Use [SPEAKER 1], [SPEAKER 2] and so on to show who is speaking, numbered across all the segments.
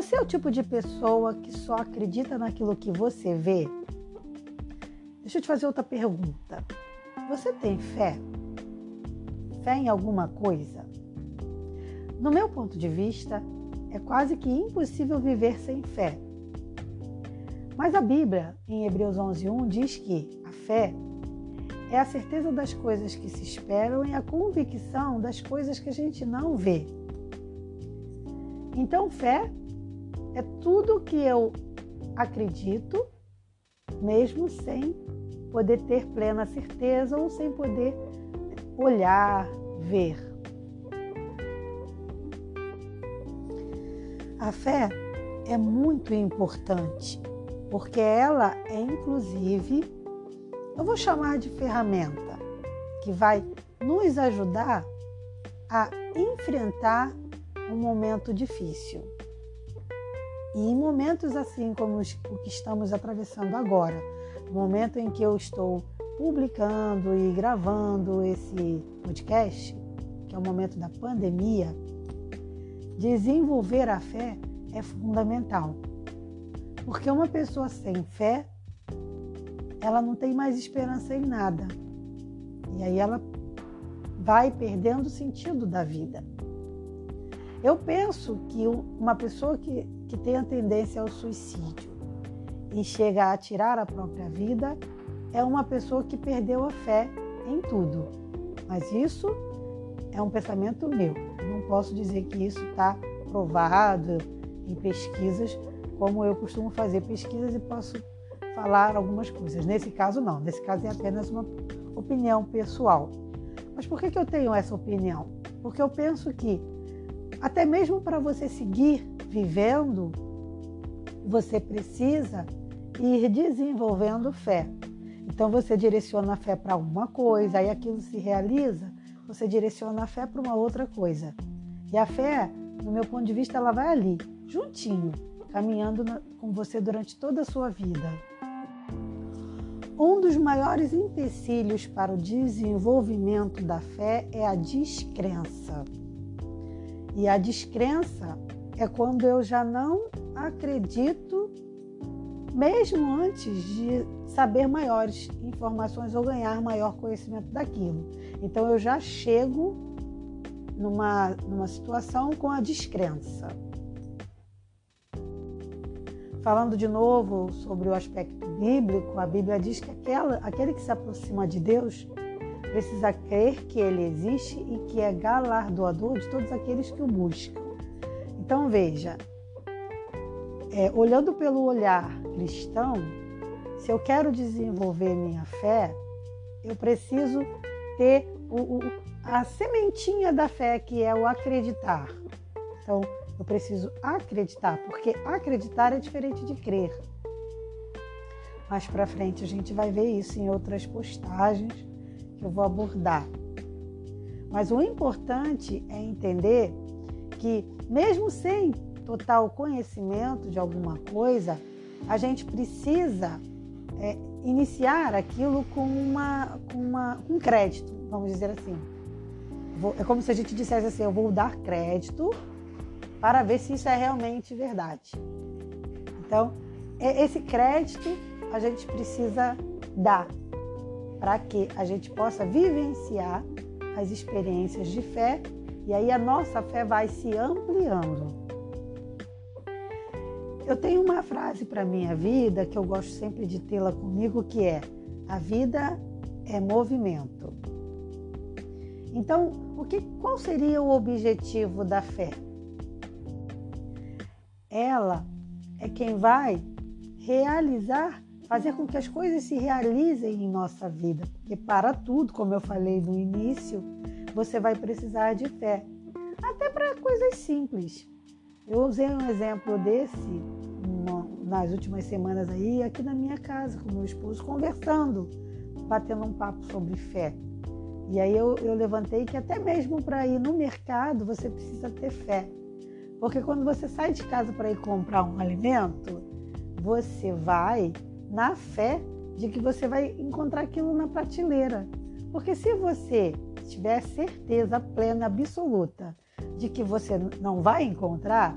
[SPEAKER 1] Você é o tipo de pessoa que só acredita naquilo que você vê? Deixa eu te fazer outra pergunta. Você tem fé? Fé em alguma coisa? No meu ponto de vista, é quase que impossível viver sem fé. Mas a Bíblia, em Hebreus 11:1, diz que a fé é a certeza das coisas que se esperam e a convicção das coisas que a gente não vê. Então, fé é tudo que eu acredito, mesmo sem poder ter plena certeza ou sem poder olhar, ver. A fé é muito importante, porque ela é inclusive, eu vou chamar de ferramenta, que vai nos ajudar a enfrentar um momento difícil. E em momentos assim como o que estamos atravessando agora, momento em que eu estou publicando e gravando esse podcast, que é o momento da pandemia, desenvolver a fé é fundamental. Porque uma pessoa sem fé, ela não tem mais esperança em nada. E aí ela vai perdendo o sentido da vida. Eu penso que uma pessoa que, que tem a tendência ao suicídio e chega a tirar a própria vida é uma pessoa que perdeu a fé em tudo. Mas isso é um pensamento meu. não posso dizer que isso está provado em pesquisas, como eu costumo fazer pesquisas e posso falar algumas coisas. Nesse caso, não. Nesse caso, é apenas uma opinião pessoal. Mas por que, que eu tenho essa opinião? Porque eu penso que até mesmo para você seguir vivendo, você precisa ir desenvolvendo fé. Então você direciona a fé para uma coisa, aí aquilo se realiza, você direciona a fé para uma outra coisa. E a fé, no meu ponto de vista, ela vai ali, juntinho, caminhando com você durante toda a sua vida. Um dos maiores empecilhos para o desenvolvimento da fé é a descrença. E a descrença é quando eu já não acredito, mesmo antes de saber maiores informações ou ganhar maior conhecimento daquilo. Então eu já chego numa, numa situação com a descrença. Falando de novo sobre o aspecto bíblico, a Bíblia diz que aquela, aquele que se aproxima de Deus precisa crer que ele existe e que é galardoador de todos aqueles que o buscam. Então veja, é, olhando pelo olhar cristão, se eu quero desenvolver minha fé, eu preciso ter o, o, a sementinha da fé, que é o acreditar. Então, eu preciso acreditar, porque acreditar é diferente de crer. Mais para frente a gente vai ver isso em outras postagens que eu vou abordar. Mas o importante é entender que, mesmo sem total conhecimento de alguma coisa, a gente precisa é, iniciar aquilo com, uma, com, uma, crédito, vamos dizer assim. Vou, é como se a gente dissesse assim: eu vou dar crédito para ver se isso é realmente verdade. Então, é, esse crédito a gente precisa dar para que a gente possa vivenciar as experiências de fé e aí a nossa fé vai se ampliando. Eu tenho uma frase para minha vida que eu gosto sempre de tê-la comigo que é: a vida é movimento. Então, o que, qual seria o objetivo da fé? Ela é quem vai realizar fazer com que as coisas se realizem em nossa vida. Porque para tudo, como eu falei no início, você vai precisar de fé. Até para coisas simples. Eu usei um exemplo desse nas últimas semanas aí, aqui na minha casa, com meu esposo, conversando, batendo um papo sobre fé. E aí eu, eu levantei que até mesmo para ir no mercado você precisa ter fé. Porque quando você sai de casa para ir comprar um alimento, você vai na fé de que você vai encontrar aquilo na prateleira. Porque se você tiver certeza plena, absoluta, de que você não vai encontrar,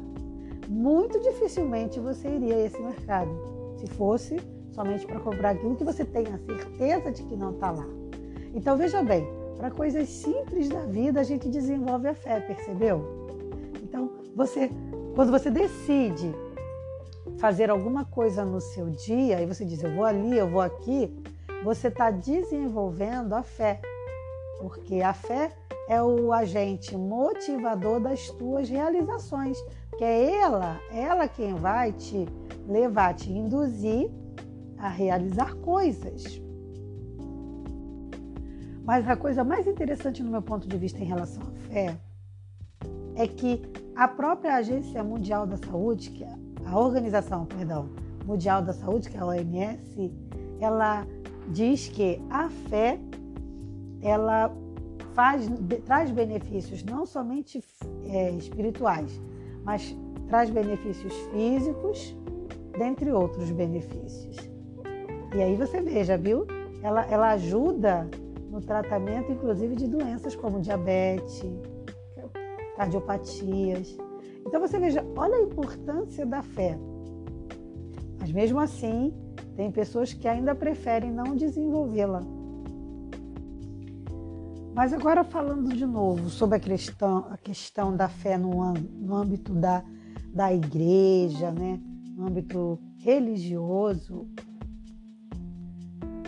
[SPEAKER 1] muito dificilmente você iria a esse mercado. Se fosse somente para comprar aquilo que você tem a certeza de que não está lá. Então veja bem, para coisas simples da vida a gente desenvolve a fé, percebeu? Então você, quando você decide fazer alguma coisa no seu dia e você diz eu vou ali, eu vou aqui, você está desenvolvendo a fé, porque a fé é o agente motivador das tuas realizações, que é ela, ela quem vai te levar, te induzir a realizar coisas. Mas a coisa mais interessante no meu ponto de vista em relação à fé é que a própria Agência Mundial da Saúde, que é a Organização, perdão, Mundial da Saúde, que é a OMS, ela diz que a fé ela faz, traz benefícios não somente é, espirituais, mas traz benefícios físicos, dentre outros benefícios. E aí você veja, viu? Ela, ela ajuda no tratamento, inclusive, de doenças como diabetes, cardiopatias. Então você veja, olha a importância da fé. Mas mesmo assim, tem pessoas que ainda preferem não desenvolvê-la. Mas agora falando de novo sobre a questão, a questão da fé no, no âmbito da, da igreja, né? no âmbito religioso,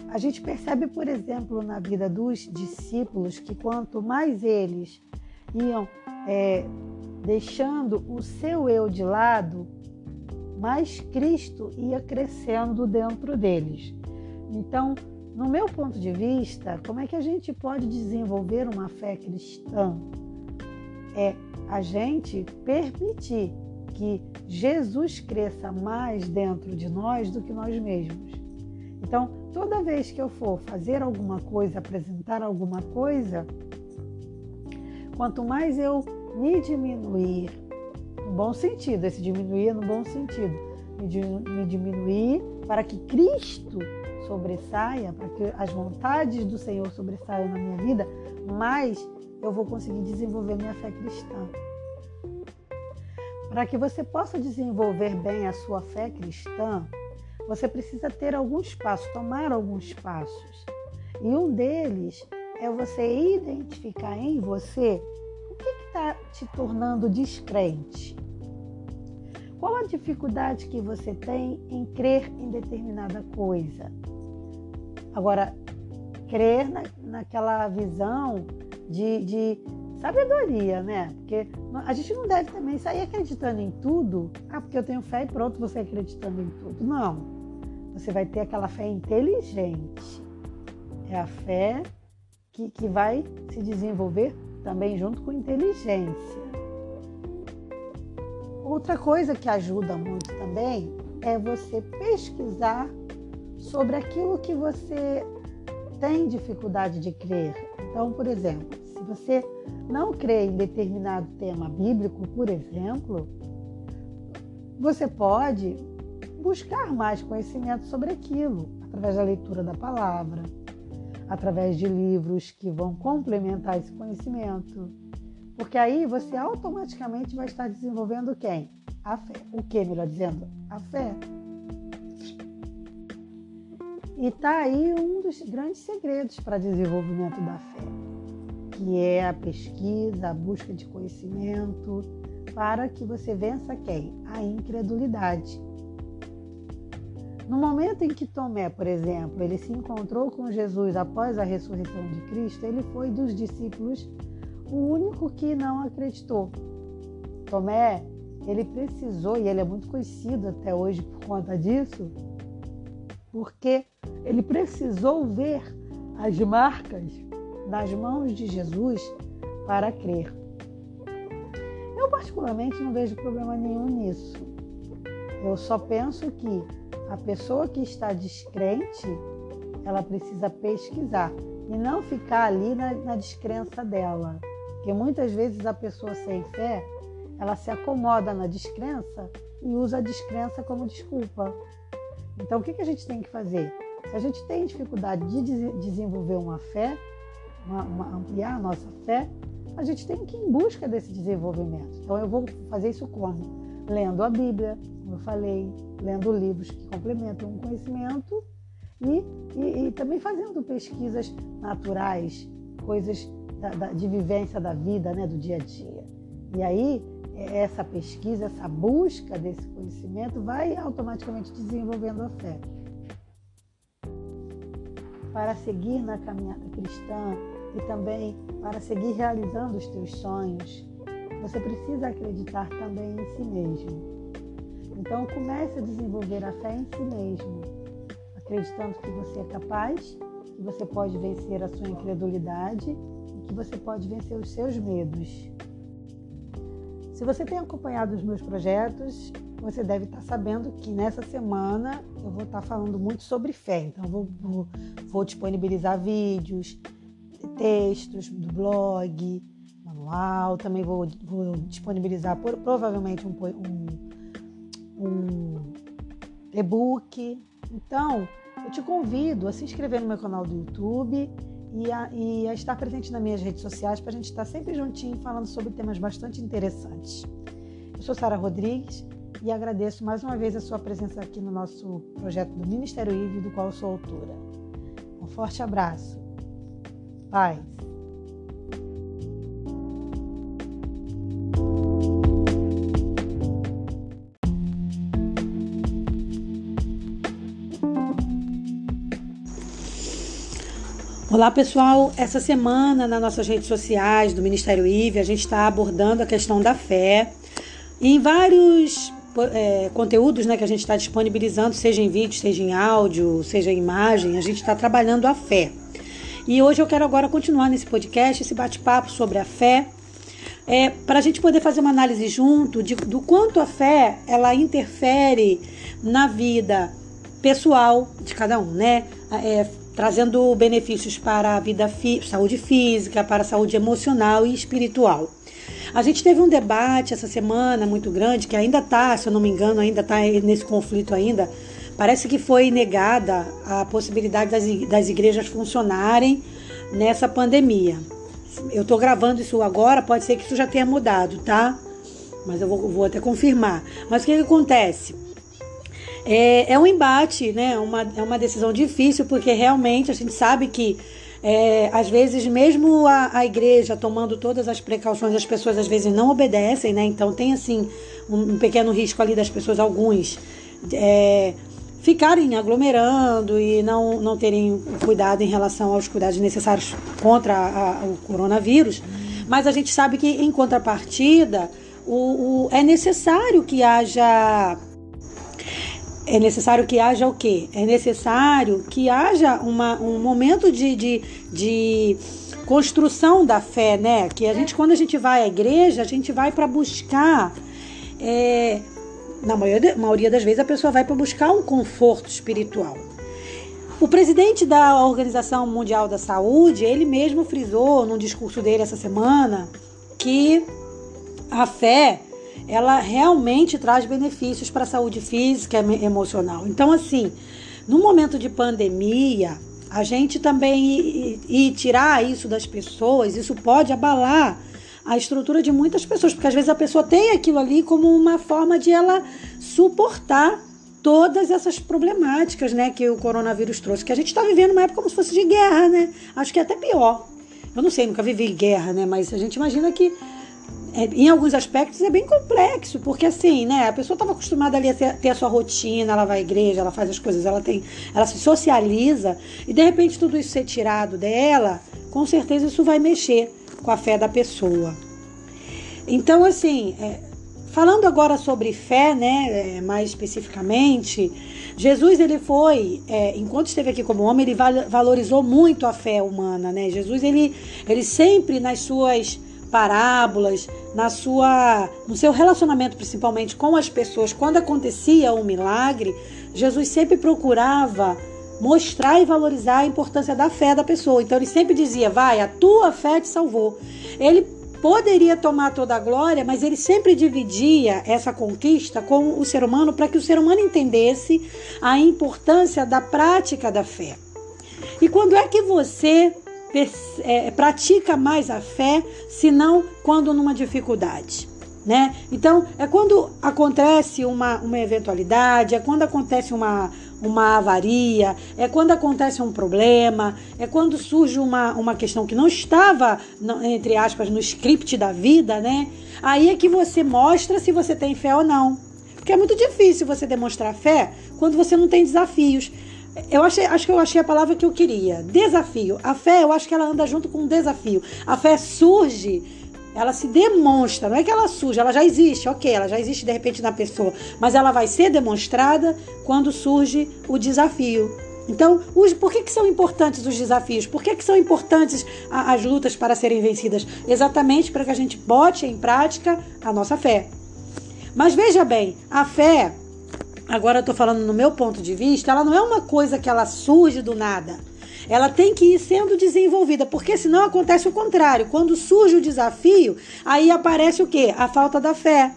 [SPEAKER 1] a gente percebe, por exemplo, na vida dos discípulos que quanto mais eles iam é, deixando o seu eu de lado, mais Cristo ia crescendo dentro deles. Então, no meu ponto de vista, como é que a gente pode desenvolver uma fé cristã? É a gente permitir que Jesus cresça mais dentro de nós do que nós mesmos. Então, toda vez que eu for fazer alguma coisa, apresentar alguma coisa, quanto mais eu me diminuir, no bom sentido, esse diminuir é no bom sentido, me diminuir para que Cristo sobressaia, para que as vontades do Senhor sobressaiam na minha vida, mais eu vou conseguir desenvolver minha fé cristã. Para que você possa desenvolver bem a sua fé cristã, você precisa ter alguns passos, tomar alguns passos. E um deles é você identificar em você te tornando descrente. Qual a dificuldade que você tem em crer em determinada coisa? Agora, crer na, naquela visão de, de sabedoria, né? Porque a gente não deve também sair acreditando em tudo. Ah, porque eu tenho fé e pronto, você acreditando em tudo. Não. Você vai ter aquela fé inteligente. É a fé que, que vai se desenvolver também junto com inteligência. Outra coisa que ajuda muito também é você pesquisar sobre aquilo que você tem dificuldade de crer. Então, por exemplo, se você não crê em determinado tema bíblico, por exemplo, você pode buscar mais conhecimento sobre aquilo através da leitura da palavra, através de livros que vão complementar esse conhecimento. Porque aí você automaticamente vai estar desenvolvendo quem? A fé. O que, melhor dizendo? A fé. E está aí um dos grandes segredos para desenvolvimento da fé, que é a pesquisa, a busca de conhecimento, para que você vença quem? A incredulidade. No momento em que Tomé, por exemplo, ele se encontrou com Jesus após a ressurreição de Cristo, ele foi dos discípulos o único que não acreditou. Tomé, ele precisou, e ele é muito conhecido até hoje por conta disso, porque ele precisou ver as marcas nas mãos de Jesus para crer. Eu, particularmente, não vejo problema nenhum nisso. Eu só penso que a pessoa que está descrente, ela precisa pesquisar e não ficar ali na, na descrença dela. Porque muitas vezes a pessoa sem fé, ela se acomoda na descrença e usa a descrença como desculpa. Então, o que, que a gente tem que fazer? Se a gente tem dificuldade de desenvolver uma fé, uma, uma, ampliar a nossa fé, a gente tem que ir em busca desse desenvolvimento. Então, eu vou fazer isso como? lendo a Bíblia, como eu falei, lendo livros que complementam o conhecimento e, e, e também fazendo pesquisas naturais, coisas da, da, de vivência da vida, né, do dia a dia. E aí, essa pesquisa, essa busca desse conhecimento vai automaticamente desenvolvendo a fé. Para seguir na caminhada cristã e também para seguir realizando os teus sonhos, você precisa acreditar também em si mesmo. Então comece a desenvolver a fé em si mesmo, acreditando que você é capaz, que você pode vencer a sua incredulidade e que você pode vencer os seus medos. Se você tem acompanhado os meus projetos, você deve estar sabendo que nessa semana eu vou estar falando muito sobre fé. Então, vou, vou, vou disponibilizar vídeos, textos do blog, manual. Também vou, vou disponibilizar por, provavelmente um, um, um e-book. Então, eu te convido a se inscrever no meu canal do YouTube e a, e a estar presente nas minhas redes sociais para a gente estar sempre juntinho falando sobre temas bastante interessantes. Eu sou Sara Rodrigues e agradeço mais uma vez a sua presença aqui no nosso projeto do Ministério IVE, do qual sou autora. Um forte abraço. Paz. Olá pessoal, essa semana nas nossas redes sociais do Ministério IVE a gente está abordando a questão da fé em vários é, conteúdos né, que a gente está disponibilizando, seja em vídeo, seja em áudio, seja em imagem, a gente está trabalhando a fé. E hoje eu quero agora continuar nesse podcast, esse bate-papo sobre a fé, é, para a gente poder fazer uma análise junto de, do quanto a fé ela interfere na vida pessoal de cada um, né? É, trazendo benefícios para a vida saúde física, para a saúde emocional e espiritual. A gente teve um debate essa semana muito grande, que ainda está, se eu não me engano, ainda está nesse conflito ainda. Parece que foi negada a possibilidade das, das igrejas funcionarem nessa pandemia. Eu estou gravando isso agora, pode ser que isso já tenha mudado, tá? Mas eu vou, vou até confirmar. Mas o que, que acontece? É, é um embate, né? É uma, é uma decisão difícil, porque realmente a gente sabe que é, às vezes, mesmo a, a, igreja tomando todas as precauções, as pessoas às vezes não obedecem, né? Então tem assim um, um pequeno risco ali das pessoas, alguns, é, ficarem aglomerando e não, não terem cuidado em relação aos cuidados necessários contra a, a, o coronavírus. Mas a gente sabe que, em contrapartida, o, o é necessário que haja é necessário que haja o quê? É necessário que haja uma, um momento de, de, de construção da fé, né? Que a gente, quando a gente vai à igreja, a gente vai para buscar. É, na maioria, maioria das vezes, a pessoa vai para buscar um conforto espiritual. O presidente da Organização Mundial da Saúde, ele mesmo frisou num discurso dele essa semana que a fé ela realmente traz benefícios para a saúde física e emocional. Então, assim, no momento de pandemia, a gente também e tirar isso das pessoas, isso pode abalar a estrutura de muitas pessoas, porque às vezes a pessoa tem aquilo ali como uma forma de ela suportar todas essas problemáticas, né, que o coronavírus trouxe, que a gente está vivendo uma época como se fosse de guerra, né? Acho que é até pior. Eu não sei, nunca vivi guerra, né? Mas a gente imagina que é, em alguns aspectos é bem complexo, porque assim, né, a pessoa estava acostumada ali a ter, ter, a sua rotina, ela vai à igreja, ela faz as coisas, ela tem, ela se socializa, e de repente tudo isso ser tirado dela, com certeza isso vai mexer com a fé da pessoa. Então, assim, é, falando agora sobre fé, né, é, mais especificamente, Jesus ele foi, é, enquanto esteve aqui como homem, ele valorizou muito a fé humana, né? Jesus ele, ele sempre nas suas parábolas, na sua, no seu relacionamento principalmente com as pessoas, quando acontecia um milagre, Jesus sempre procurava mostrar e valorizar a importância da fé da pessoa. Então ele sempre dizia: "Vai, a tua fé te salvou". Ele poderia tomar toda a glória, mas ele sempre dividia essa conquista com o ser humano para que o ser humano entendesse a importância da prática da fé. E quando é que você é, pratica mais a fé, senão quando numa dificuldade. Né? Então, é quando acontece uma, uma eventualidade, é quando acontece uma, uma avaria, é quando acontece um problema, é quando surge uma, uma questão que não estava, entre aspas, no script da vida, né? Aí é que você mostra se você tem fé ou não. Porque é muito difícil você demonstrar fé quando você não tem desafios. Eu achei, acho que eu achei a palavra que eu queria. Desafio. A fé, eu acho que ela anda junto com um desafio. A fé surge ela se demonstra, não é que ela surge, ela já existe, ok, ela já existe de repente na pessoa, mas ela vai ser demonstrada quando surge o desafio. Então, os, por que, que são importantes os desafios? Por que, que são importantes a, as lutas para serem vencidas? Exatamente para que a gente bote em prática a nossa fé. Mas veja bem, a fé, agora eu estou falando no meu ponto de vista, ela não é uma coisa que ela surge do nada ela tem que ir sendo desenvolvida, porque senão acontece o contrário. Quando surge o desafio, aí aparece o quê? A falta da fé,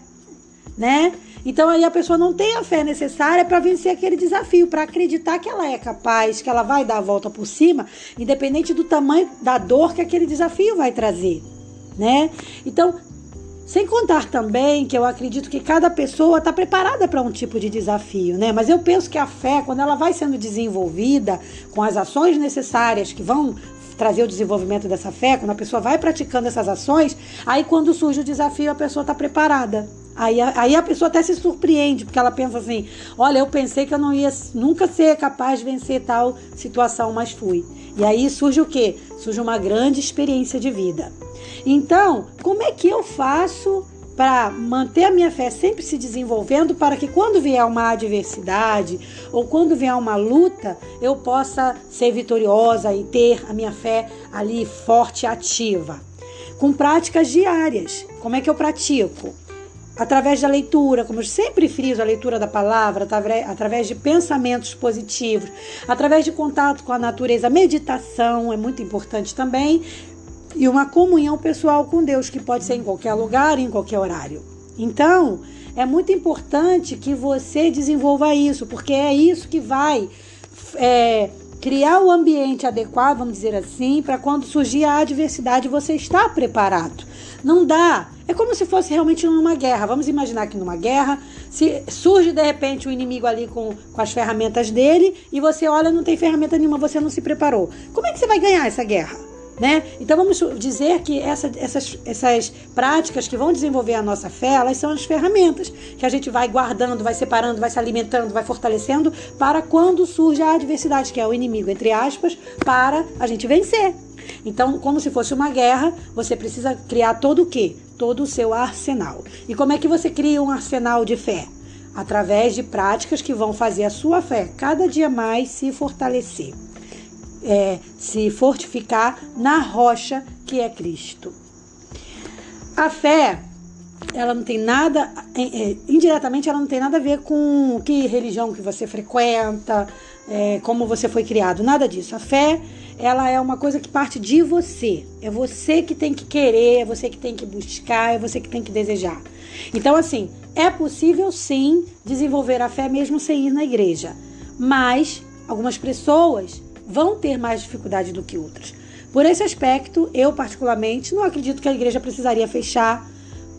[SPEAKER 1] né? Então aí a pessoa não tem a fé necessária para vencer aquele desafio, para acreditar que ela é capaz, que ela vai dar a volta por cima, independente do tamanho da dor que aquele desafio vai trazer, né? Então sem contar também que eu acredito que cada pessoa está preparada para um tipo de desafio, né? Mas eu penso que a fé, quando ela vai sendo desenvolvida com as ações necessárias que vão trazer o desenvolvimento dessa fé, quando a pessoa vai praticando essas ações, aí quando surge o desafio, a pessoa está preparada. Aí, aí a pessoa até se surpreende, porque ela pensa assim: olha, eu pensei que eu não ia nunca ser capaz de vencer tal situação, mas fui. E aí surge o quê? Surge uma grande experiência de vida. Então, como é que eu faço para manter a minha fé sempre se desenvolvendo para que quando vier uma adversidade ou quando vier uma luta, eu possa ser vitoriosa e ter a minha fé ali forte ativa? Com práticas diárias. Como é que eu pratico? Através da leitura, como eu sempre friso, a leitura da palavra, através de pensamentos positivos, através de contato com a natureza, meditação é muito importante também, e uma comunhão pessoal com Deus, que pode ser em qualquer lugar, em qualquer horário. Então, é muito importante que você desenvolva isso, porque é isso que vai é, criar o ambiente adequado, vamos dizer assim, para quando surgir a adversidade você estar preparado. Não dá. É como se fosse realmente numa guerra. Vamos imaginar que numa guerra, se surge de repente o um inimigo ali com, com as ferramentas dele e você olha, não tem ferramenta nenhuma, você não se preparou. Como é que você vai ganhar essa guerra? Né? Então vamos dizer que essa, essas, essas práticas que vão desenvolver a nossa fé, elas são as ferramentas que a gente vai guardando, vai separando, vai se alimentando, vai fortalecendo para quando surge a adversidade, que é o inimigo, entre aspas, para a gente vencer. Então, como se fosse uma guerra, você precisa criar todo o quê? Todo o seu arsenal. E como é que você cria um arsenal de fé? Através de práticas que vão fazer a sua fé cada dia mais se fortalecer é, se fortificar na rocha que é Cristo. A fé, ela não tem nada, é, é, indiretamente, ela não tem nada a ver com que religião que você frequenta, é, como você foi criado, nada disso. A fé, ela é uma coisa que parte de você. É você que tem que querer, é você que tem que buscar, é você que tem que desejar. Então, assim, é possível sim desenvolver a fé mesmo sem ir na igreja, mas algumas pessoas vão ter mais dificuldade do que outras. Por esse aspecto, eu particularmente não acredito que a igreja precisaria fechar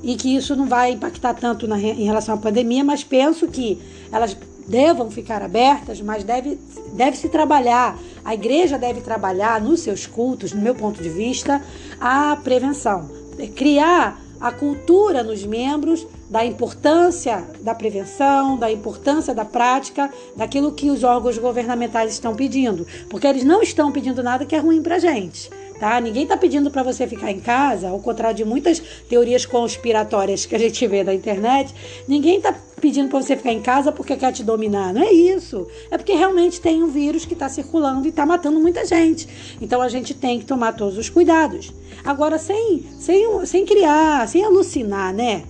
[SPEAKER 1] e que isso não vai impactar tanto na, em relação à pandemia, mas penso que elas devam ficar abertas, mas deve, deve se trabalhar, a igreja deve trabalhar nos seus cultos, no meu ponto de vista, a prevenção. Criar a cultura nos membros da importância da prevenção, da importância da prática, daquilo que os órgãos governamentais estão pedindo, porque eles não estão pedindo nada que é ruim para gente. Tá? Ninguém está pedindo para você ficar em casa, ao contrário de muitas teorias conspiratórias que a gente vê na internet. Ninguém está pedindo para você ficar em casa porque quer te dominar. Não é isso. É porque realmente tem um vírus que está circulando e está matando muita gente. Então a gente tem que tomar todos os cuidados. Agora, sem, sem, sem criar, sem alucinar, né?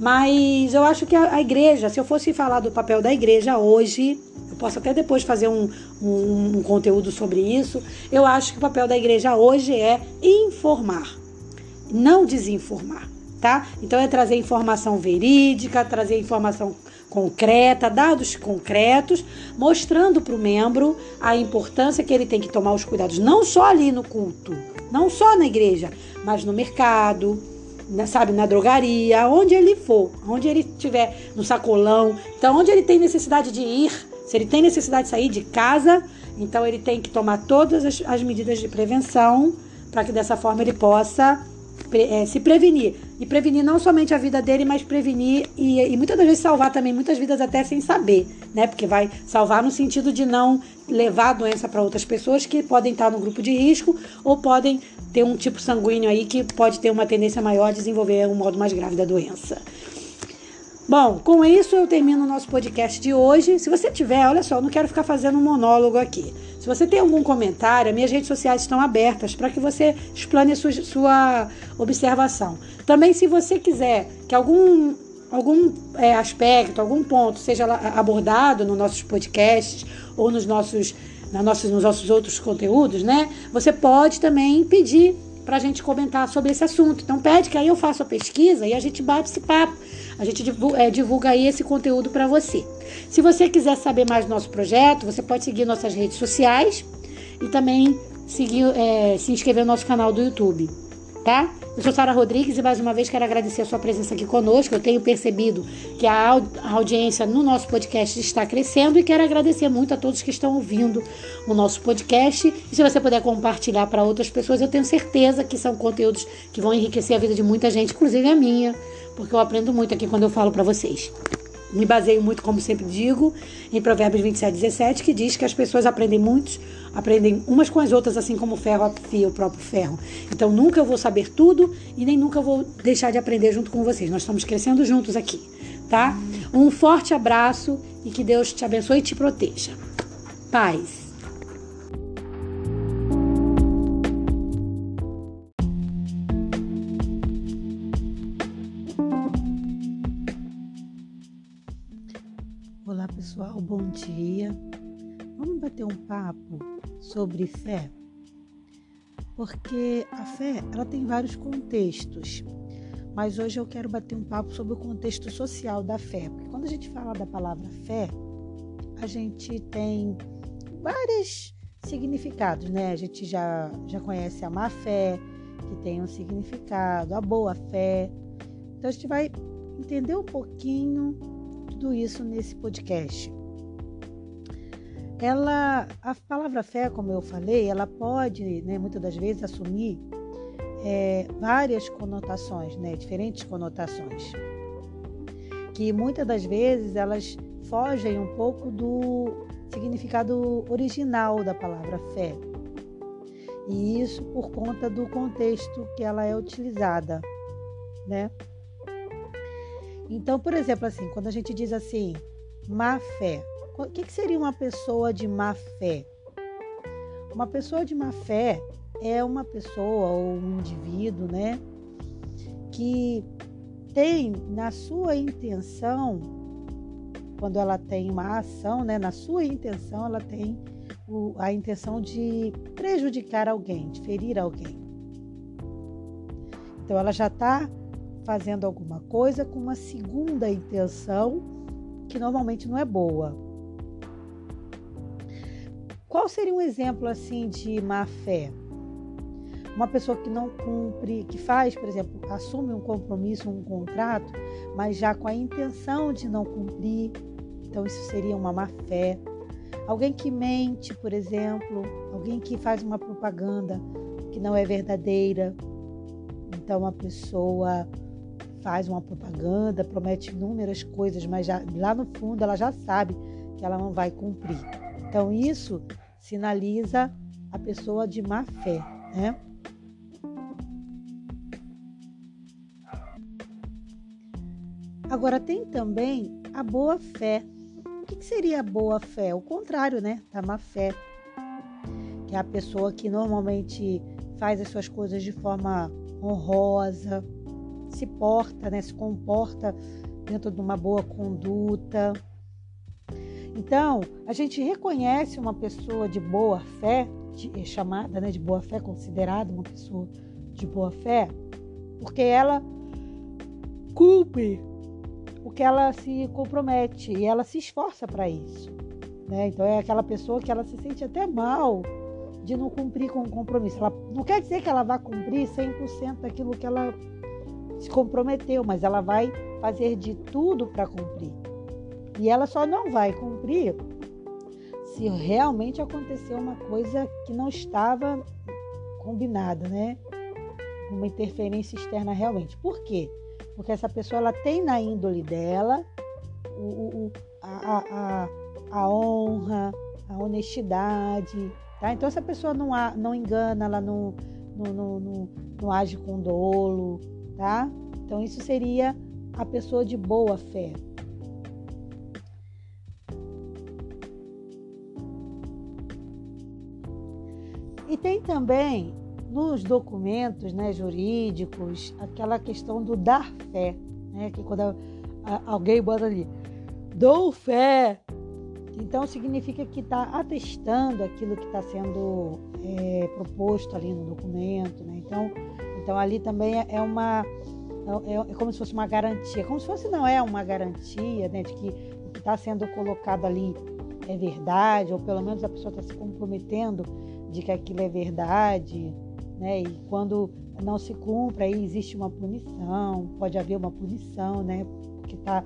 [SPEAKER 1] Mas eu acho que a, a igreja, se eu fosse falar do papel da igreja hoje, posso até depois fazer um, um, um conteúdo sobre isso. Eu acho que o papel da igreja hoje é informar, não desinformar, tá? Então é trazer informação verídica, trazer informação concreta, dados concretos, mostrando para o membro a importância que ele tem que tomar os cuidados, não só ali no culto, não só na igreja, mas no mercado,
[SPEAKER 2] na, sabe, na drogaria, onde ele for, onde ele estiver, no sacolão. Então, onde ele tem necessidade de ir, se ele tem necessidade de sair de casa, então ele tem que tomar todas as, as medidas de prevenção para que dessa forma ele possa é, se prevenir. E prevenir não somente a vida dele, mas prevenir e, e, muitas das vezes salvar também muitas vidas até sem saber, né? Porque vai salvar no sentido de não levar a doença para outras pessoas que podem estar no grupo de risco ou podem ter um tipo sanguíneo aí que pode ter uma tendência maior a desenvolver um modo mais grave da doença. Bom, com isso eu termino o nosso podcast de hoje. Se você tiver, olha só, não quero ficar fazendo um monólogo aqui. Se você tem algum comentário, minhas redes sociais estão abertas para que você explane sua, sua observação. Também, se você quiser que algum algum é, aspecto, algum ponto seja abordado nos nossos podcasts ou nos nossos, na nos nossos outros conteúdos, né? Você pode também pedir para a gente comentar sobre esse assunto. Então pede que aí eu faço a pesquisa e a gente bate esse papo. A gente divulga, é, divulga aí esse conteúdo para você. Se você quiser saber mais do nosso projeto, você pode seguir nossas redes sociais e também seguir, é, se inscrever no nosso canal do YouTube, tá? Eu sou Sara Rodrigues e mais uma vez quero agradecer a sua presença aqui conosco. Eu tenho percebido que a, audiência no nosso podcast está crescendo e quero agradecer muito a todos que estão ouvindo o nosso podcast. E se você puder compartilhar para outras pessoas, eu tenho certeza que são conteúdos que vão enriquecer a vida de muita gente, inclusive a minha porque eu aprendo muito aqui quando eu falo para vocês. Me baseio muito, como sempre digo, em Provérbios 27, 17, que diz que as pessoas aprendem muitos, aprendem umas com as outras, assim como o ferro afia o próprio ferro. Então nunca eu vou saber tudo e nem nunca vou deixar de aprender junto com vocês. Nós estamos crescendo juntos aqui, tá? Um forte abraço e que Deus te abençoe e te proteja. Paz.
[SPEAKER 1] Bom dia. Vamos bater um papo sobre fé? Porque a fé, ela tem vários contextos. Mas hoje eu quero bater um papo sobre o contexto social da fé. Porque quando a gente fala da palavra fé, a gente tem vários significados, né? A gente já, já conhece a má fé, que tem um significado, a boa fé. Então a gente vai entender um pouquinho tudo isso nesse podcast. Ela, a palavra fé, como eu falei, ela pode, né, muitas das vezes, assumir é, várias conotações, né, diferentes conotações, que muitas das vezes elas fogem um pouco do significado original da palavra fé. E isso por conta do contexto que ela é utilizada, né? Então, por exemplo, assim, quando a gente diz assim, má fé, o que, que seria uma pessoa de má fé? Uma pessoa de má fé é uma pessoa ou um indivíduo, né, que tem na sua intenção, quando ela tem uma ação, né, na sua intenção, ela tem o, a intenção de prejudicar alguém, de ferir alguém. Então, ela já está fazendo alguma coisa com uma segunda intenção que normalmente não é boa. Qual seria um exemplo assim de má fé? Uma pessoa que não cumpre, que faz, por exemplo, assume um compromisso, um contrato, mas já com a intenção de não cumprir, então isso seria uma má fé. Alguém que mente, por exemplo, alguém que faz uma propaganda que não é verdadeira, então a pessoa faz uma propaganda, promete inúmeras coisas, mas já, lá no fundo ela já sabe que ela não vai cumprir. Então isso sinaliza a pessoa de má fé, né? Agora tem também a boa fé. O que seria a boa fé? O contrário, né? Da má fé. Que é a pessoa que normalmente faz as suas coisas de forma honrosa, se porta, né, se comporta dentro de uma boa conduta. Então, a gente reconhece uma pessoa de boa fé, de, é chamada né, de boa fé, considerada uma pessoa de boa fé, porque ela cumpre o que ela se compromete e ela se esforça para isso. Né? Então, é aquela pessoa que ela se sente até mal de não cumprir com o compromisso. Ela, não quer dizer que ela vá cumprir 100% daquilo que ela se comprometeu, mas ela vai fazer de tudo para cumprir. E ela só não vai cumprir se realmente aconteceu uma coisa que não estava combinada, né? Uma interferência externa realmente. Por quê? Porque essa pessoa ela tem na índole dela o, o, a, a, a honra, a honestidade, tá? Então essa pessoa não, não engana, ela não, não, não, não, não age com dolo, tá? Então isso seria a pessoa de boa fé. E tem também nos documentos né, jurídicos aquela questão do dar fé, né, que quando alguém bota ali, dou fé, então significa que está atestando aquilo que está sendo é, proposto ali no documento, né? Então, então ali também é uma é, é, como se fosse uma garantia, como se fosse não é uma garantia, né, de que o que está sendo colocado ali é verdade, ou pelo menos a pessoa está se comprometendo de que aquilo é verdade, né? E quando não se cumpre, aí existe uma punição, pode haver uma punição, né? Porque tá,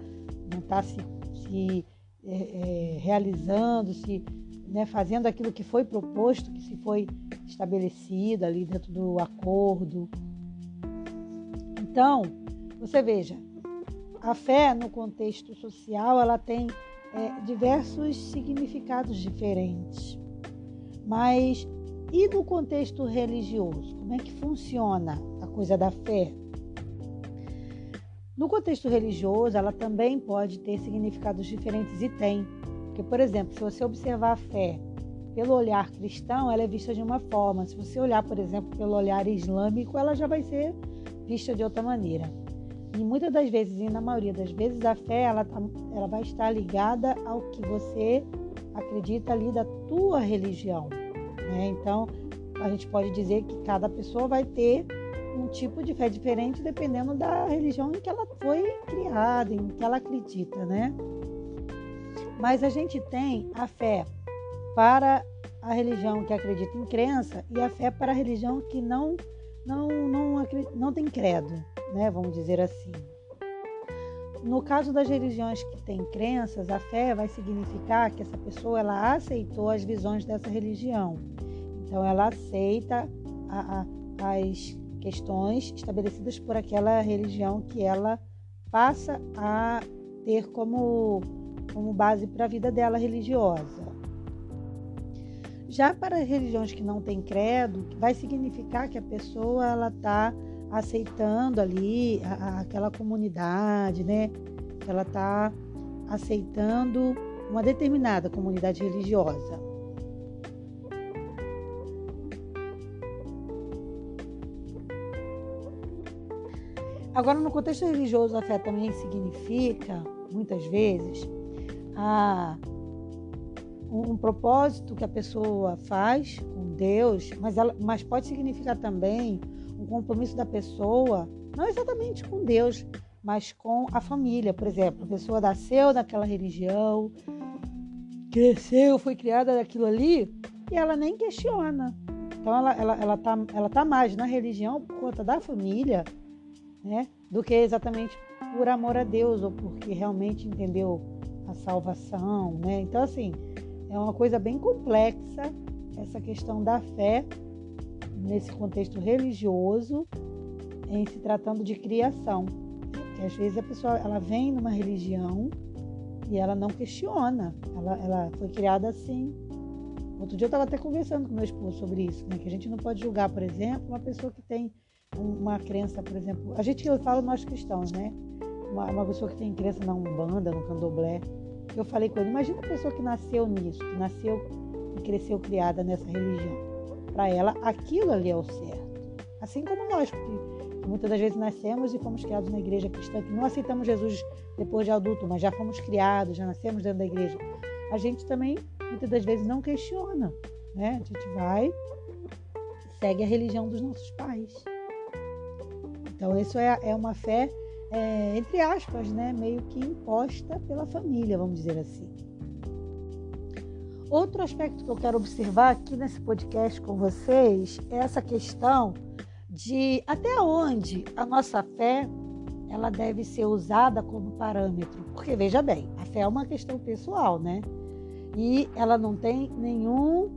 [SPEAKER 1] não está se, se é, é, realizando, se né, fazendo aquilo que foi proposto, que se foi estabelecido ali dentro do acordo. Então, você veja, a fé no contexto social ela tem é, diversos significados diferentes. Mas e no contexto religioso? Como é que funciona a coisa da fé? No contexto religioso, ela também pode ter significados diferentes e tem. Porque, por exemplo, se você observar a fé pelo olhar cristão, ela é vista de uma forma. Se você olhar, por exemplo, pelo olhar islâmico, ela já vai ser vista de outra maneira. E muitas das vezes, e na maioria das vezes, a fé ela, tá, ela vai estar ligada ao que você acredita ali da tua religião. Né? Então, a gente pode dizer que cada pessoa vai ter um tipo de fé diferente dependendo da religião em que ela foi criada, em que ela acredita, né? Mas a gente tem a fé para a religião que acredita em crença e a fé para a religião que não não não, não tem credo, né? Vamos dizer assim. No caso das religiões que têm crenças, a fé vai significar que essa pessoa ela aceitou as visões dessa religião. Então ela aceita a, a, as questões estabelecidas por aquela religião que ela passa a ter como, como base para a vida dela religiosa. Já para religiões que não têm credo, vai significar que a pessoa ela está aceitando ali a, a, aquela comunidade, né? Ela está aceitando uma determinada comunidade religiosa. Agora, no contexto religioso, a fé também significa, muitas vezes, a, um, um propósito que a pessoa faz com Deus, mas, ela, mas pode significar também um compromisso da pessoa, não exatamente com Deus, mas com a família. Por exemplo, a pessoa nasceu naquela religião, cresceu, foi criada daquilo ali, e ela nem questiona. Então, ela ela, ela tá, ela tá mais na religião por conta da família né? Do que exatamente por amor a Deus ou porque realmente entendeu a salvação, né? Então, assim, é uma coisa bem complexa essa questão da fé nesse contexto religioso em se tratando de criação. Porque às vezes a pessoa ela vem numa religião e ela não questiona, ela, ela foi criada assim. Outro dia eu estava até conversando com meu esposo sobre isso, né? que a gente não pode julgar, por exemplo, uma pessoa que tem uma crença, por exemplo, a gente eu falo nós cristãos, né? Uma, uma pessoa que tem crença na Umbanda, no Candomblé. Eu falei com ele, imagina a pessoa que nasceu nisso, que nasceu e cresceu criada nessa religião. Para ela, aquilo ali é o certo. Assim como nós, porque muitas das vezes nascemos e fomos criados na igreja cristã, que não aceitamos Jesus depois de adulto, mas já fomos criados, já nascemos dentro da igreja. A gente também, muitas das vezes, não questiona, né? A gente vai, segue a religião dos nossos pais. Então, isso é, é uma fé, é, entre aspas, né, meio que imposta pela família, vamos dizer assim. Outro aspecto que eu quero observar aqui nesse podcast com vocês é essa questão de até onde a nossa fé ela deve ser usada como parâmetro. Porque veja bem, a fé é uma questão pessoal, né? E ela não tem nenhum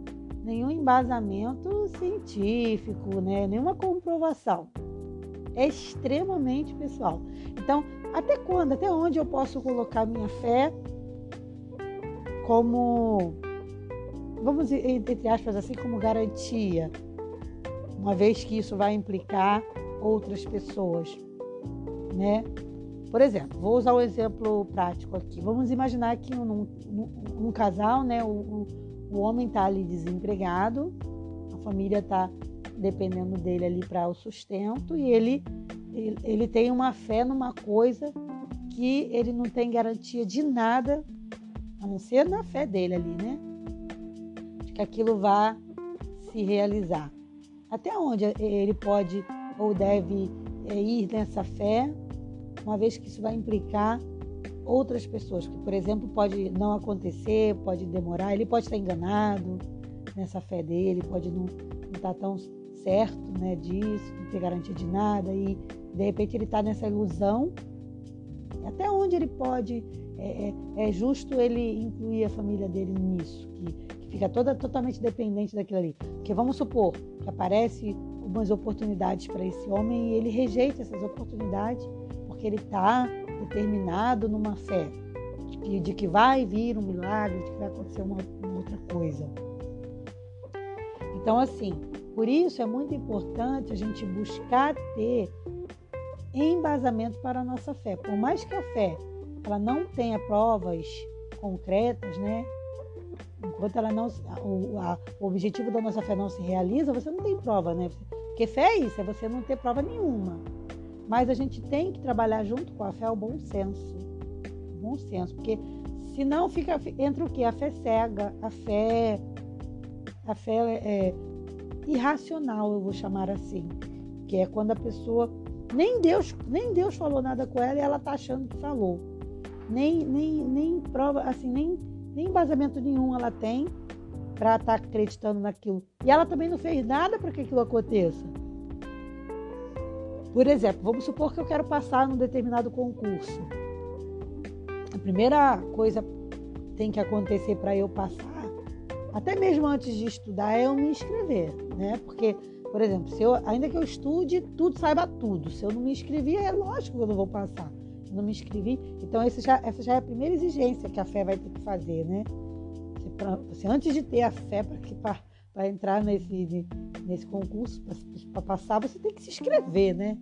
[SPEAKER 1] nenhum embasamento científico, né? Nenhuma comprovação. É extremamente pessoal. Então, até quando, até onde eu posso colocar minha fé como vamos entre aspas assim como garantia, uma vez que isso vai implicar outras pessoas né? Por exemplo, vou usar um exemplo prático aqui. Vamos imaginar que um, um, um casal, né? O, o homem está ali desempregado, a família está dependendo dele ali para o sustento e ele, ele, ele tem uma fé numa coisa que ele não tem garantia de nada, a não ser na fé dele ali, né? Que aquilo vá se realizar. Até onde ele pode ou deve é, ir nessa fé uma vez que isso vai implicar outras pessoas, que, por exemplo, pode não acontecer, pode demorar, ele pode estar enganado nessa fé dele, pode não, não estar tão certo né, disso, não ter garantia de nada, e de repente ele está nessa ilusão. Até onde ele pode, é, é, é, justo ele incluir a família dele nisso, que fica toda totalmente dependente daquilo ali. Porque vamos supor que aparece algumas oportunidades para esse homem e ele rejeita essas oportunidades porque ele está determinado numa fé de que, de que, vai vir um milagre, de que vai acontecer uma, uma outra coisa. Então, assim, por isso é muito importante a gente buscar ter embasamento para a nossa fé. Por mais que a fé ela não tenha provas concretas, né? Enquanto ela não, o, a, o objetivo da nossa fé não se realiza, você não tem prova, né? Porque fé é isso, é você não ter prova nenhuma. Mas a gente tem que trabalhar junto com a fé o bom senso. O bom senso, porque senão fica entra o que? A fé cega, a fé a fé é irracional, eu vou chamar assim, que é quando a pessoa nem Deus, nem Deus falou nada com ela e ela tá achando que falou. Nem nem nem prova, assim, nem nem embasamento nenhum ela tem para estar tá acreditando naquilo. E ela também não fez nada para que aquilo aconteça. Por exemplo, vamos supor que eu quero passar num determinado concurso. A primeira coisa que tem que acontecer para eu passar, até mesmo antes de estudar, é eu me inscrever, né? Porque, por exemplo, se eu, ainda que eu estude, tudo saiba tudo. Se eu não me inscrevi, é lógico que eu não vou passar. Não me inscrevi. Então, já, essa já é a primeira exigência que a fé vai ter que fazer, né? Você, pra, você antes de ter a fé para entrar nesse, nesse concurso, para passar, você tem que se inscrever, né?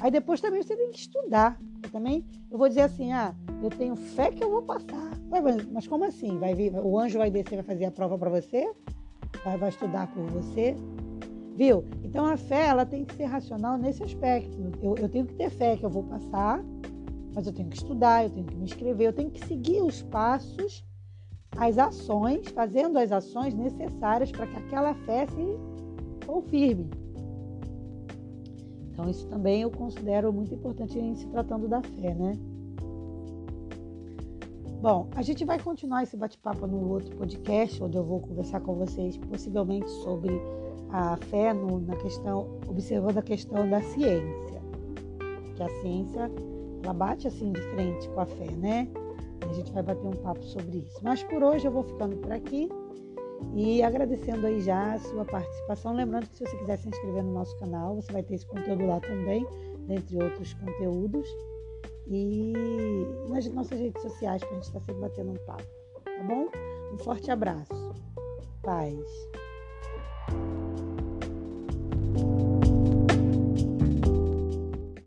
[SPEAKER 1] Aí depois também você tem que estudar. Eu também eu vou dizer assim, ah, eu tenho fé que eu vou passar. Mas como assim? Vai vir, o anjo vai descer, vai fazer a prova para você? Vai, vai estudar por você? Viu? Então a fé ela tem que ser racional nesse aspecto. Eu, eu tenho que ter fé que eu vou passar, mas eu tenho que estudar, eu tenho que me inscrever, eu tenho que seguir os passos, as ações, fazendo as ações necessárias para que aquela fé se confirme. Então, isso também eu considero muito importante em se tratando da fé, né? Bom, a gente vai continuar esse bate-papo no outro podcast, onde eu vou conversar com vocês possivelmente sobre a fé no, na questão, observando a questão da ciência. Que a ciência, ela bate assim de frente com a fé, né? A gente vai bater um papo sobre isso. Mas por hoje eu vou ficando por aqui. E agradecendo aí já a sua participação. Lembrando que se você quiser se inscrever no nosso canal, você vai ter esse conteúdo lá também, dentre outros conteúdos. E nas nossas redes sociais, para a gente estar tá sempre batendo um papo. Tá bom? Um forte abraço. Paz.